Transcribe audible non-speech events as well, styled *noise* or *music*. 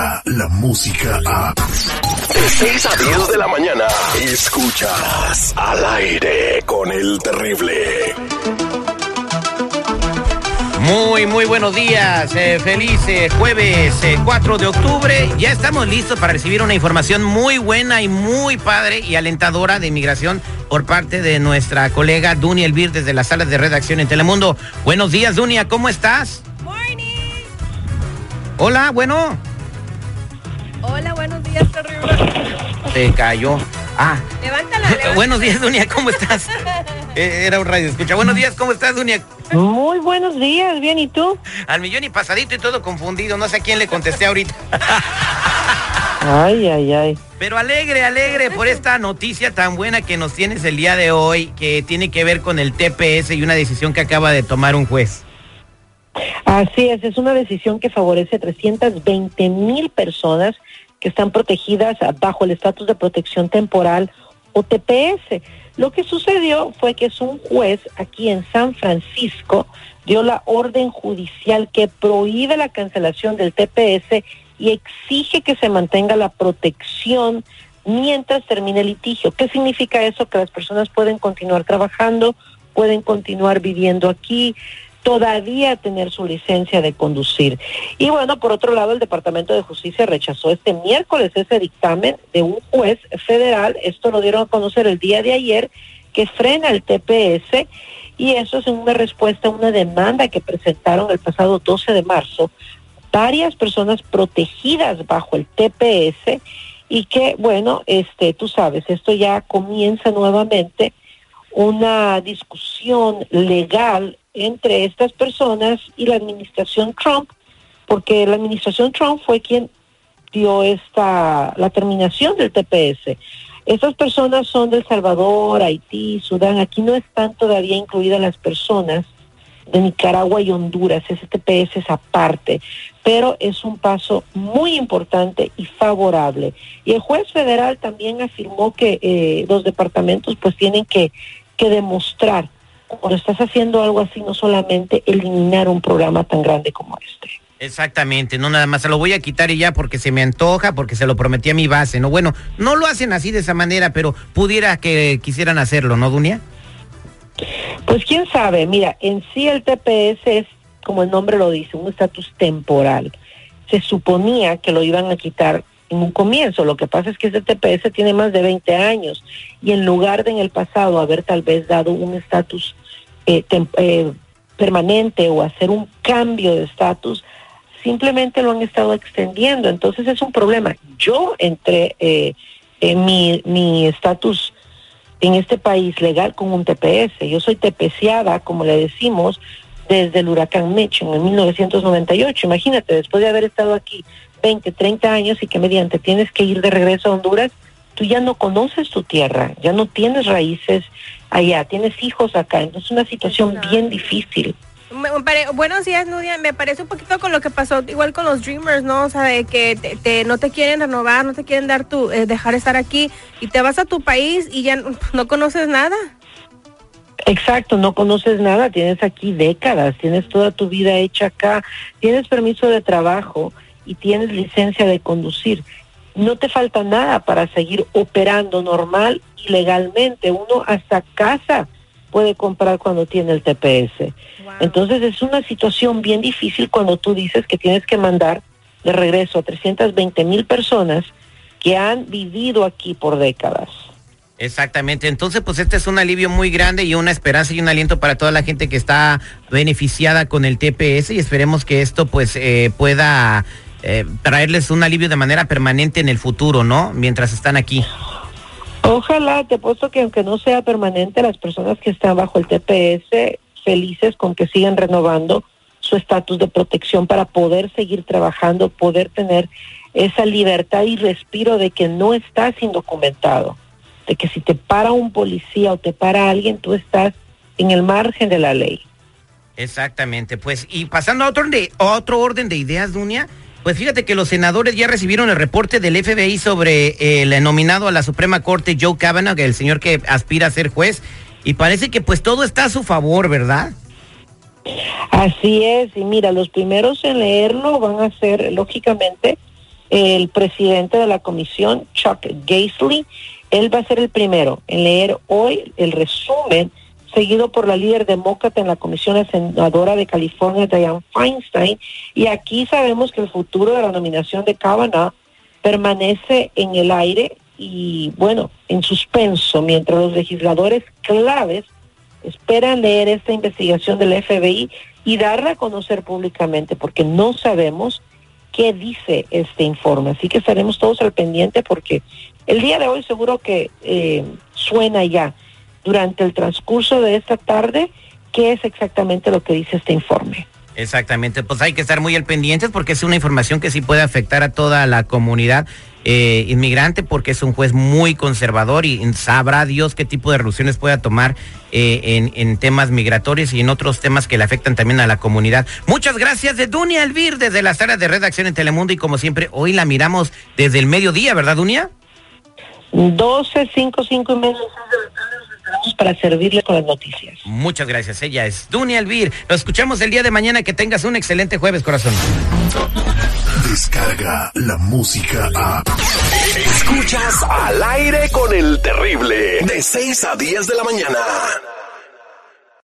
llega la música a... De 6 a 10 de la mañana, escuchas al aire con el terrible. Muy, muy buenos días. Eh, feliz eh, jueves eh, 4 de octubre. Ya estamos listos para recibir una información muy buena y muy padre y alentadora de inmigración por parte de nuestra colega Dunia Elvir desde la sala de redacción en Telemundo. Buenos días, Dunia. ¿Cómo estás? Morning. Hola, bueno. Hola, buenos días, terrible. Se cayó. Ah, Levántala, levántala. *laughs* buenos días, Dunia. ¿Cómo estás? *laughs* Eh, era un radio. Escucha. Buenos días, ¿cómo estás, Dunia? Muy buenos días, bien, ¿y tú? Al millón y pasadito y todo confundido. No sé a quién le contesté ahorita. *laughs* Ay, ay, ay. Pero alegre, alegre por esta noticia tan buena que nos tienes el día de hoy, que tiene que ver con el TPS y una decisión que acaba de tomar un juez. Así es, es una decisión que favorece a 320 mil personas que están protegidas bajo el estatus de protección temporal o TPS. Lo que sucedió fue que es un juez aquí en San Francisco dio la orden judicial que prohíbe la cancelación del TPS y exige que se mantenga la protección mientras termine el litigio. ¿Qué significa eso? Que las personas pueden continuar trabajando, pueden continuar viviendo aquí, todavía tener su licencia de conducir. Y bueno, por otro lado, el Departamento de Justicia rechazó este miércoles ese dictamen de un juez federal, esto lo dieron a conocer el día de ayer, que frena el TPS y eso es una respuesta a una demanda que presentaron el pasado 12 de marzo varias personas protegidas bajo el TPS y que, bueno, este, tú sabes, esto ya comienza nuevamente una discusión legal entre estas personas y la administración Trump, porque la administración Trump fue quien dio esta la terminación del TPS. Estas personas son de El Salvador, Haití, Sudán. Aquí no están todavía incluidas las personas de Nicaragua y Honduras. Ese TPS es aparte, pero es un paso muy importante y favorable. Y el juez federal también afirmó que eh, los departamentos pues tienen que, que demostrar cuando estás haciendo algo así, no solamente eliminar un programa tan grande como este. Exactamente, no nada más, se lo voy a quitar y ya porque se me antoja, porque se lo prometí a mi base, ¿no? Bueno, no lo hacen así de esa manera, pero pudiera que quisieran hacerlo, ¿no, Dunia? Pues quién sabe, mira, en sí el TPS es, como el nombre lo dice, un estatus temporal. Se suponía que lo iban a quitar en un comienzo, lo que pasa es que este TPS tiene más de 20 años y en lugar de en el pasado haber tal vez dado un estatus eh, tem- eh, permanente o hacer un cambio de estatus, simplemente lo han estado extendiendo. Entonces es un problema. Yo entré eh, en mi mi estatus en este país legal con un TPS. Yo soy TPSeada, como le decimos, desde el huracán Mitch en 1998. Imagínate, después de haber estado aquí 20, 30 años y que mediante tienes que ir de regreso a Honduras, tú ya no conoces tu tierra, ya no tienes raíces allá, tienes hijos acá. Entonces es una situación bien difícil. Pare- Buenos días, Nudia. Me parece un poquito con lo que pasó igual con los Dreamers, ¿no? O sea, de que te, te- no te quieren renovar, no te quieren dar tu, eh, dejar estar aquí y te vas a tu país y ya no, *laughs* no conoces nada. Exacto, no conoces nada, tienes aquí décadas, tienes toda tu vida hecha acá, tienes permiso de trabajo y tienes licencia de conducir. No te falta nada para seguir operando normal y legalmente. Uno hasta casa puede comprar cuando tiene el TPS. Entonces es una situación bien difícil cuando tú dices que tienes que mandar de regreso a 320 mil personas que han vivido aquí por décadas. Exactamente, entonces pues este es un alivio muy grande y una esperanza y un aliento para toda la gente que está beneficiada con el TPS y esperemos que esto pues eh, pueda eh, traerles un alivio de manera permanente en el futuro, ¿no? Mientras están aquí. Ojalá, te apuesto que aunque no sea permanente, las personas que están bajo el TPS, felices con que sigan renovando su estatus de protección para poder seguir trabajando, poder tener esa libertad y respiro de que no estás indocumentado, de que si te para un policía o te para alguien, tú estás en el margen de la ley. Exactamente, pues y pasando a otro, de, a otro orden de ideas, Dunia, pues fíjate que los senadores ya recibieron el reporte del FBI sobre el nominado a la Suprema Corte Joe Kavanaugh, el señor que aspira a ser juez, y parece que pues todo está a su favor, ¿verdad? Así es, y mira, los primeros en leerlo van a ser, lógicamente, el presidente de la comisión, Chuck Gaisley. Él va a ser el primero en leer hoy el resumen, seguido por la líder demócrata en la comisión senadora de California, Diane Feinstein. Y aquí sabemos que el futuro de la nominación de Kavanaugh permanece en el aire y, bueno, en suspenso, mientras los legisladores claves esperan leer esta investigación del FBI y darla a conocer públicamente, porque no sabemos qué dice este informe. Así que estaremos todos al pendiente porque el día de hoy seguro que eh, suena ya durante el transcurso de esta tarde qué es exactamente lo que dice este informe. Exactamente, pues hay que estar muy al pendientes porque es una información que sí puede afectar a toda la comunidad eh, inmigrante porque es un juez muy conservador y sabrá Dios qué tipo de resoluciones pueda tomar eh, en, en, temas migratorios y en otros temas que le afectan también a la comunidad. Muchas gracias de Dunia Elvir desde la sala de redacción en Telemundo y como siempre hoy la miramos desde el mediodía, ¿verdad Dunia? 12, 5, 5 y media para servirle con las noticias. Muchas gracias. Ella es Dunia Elvir. Nos escuchamos el día de mañana. Que tengas un excelente jueves, corazón. Descarga la música a. Escuchas al aire con el terrible. De 6 a 10 de la mañana.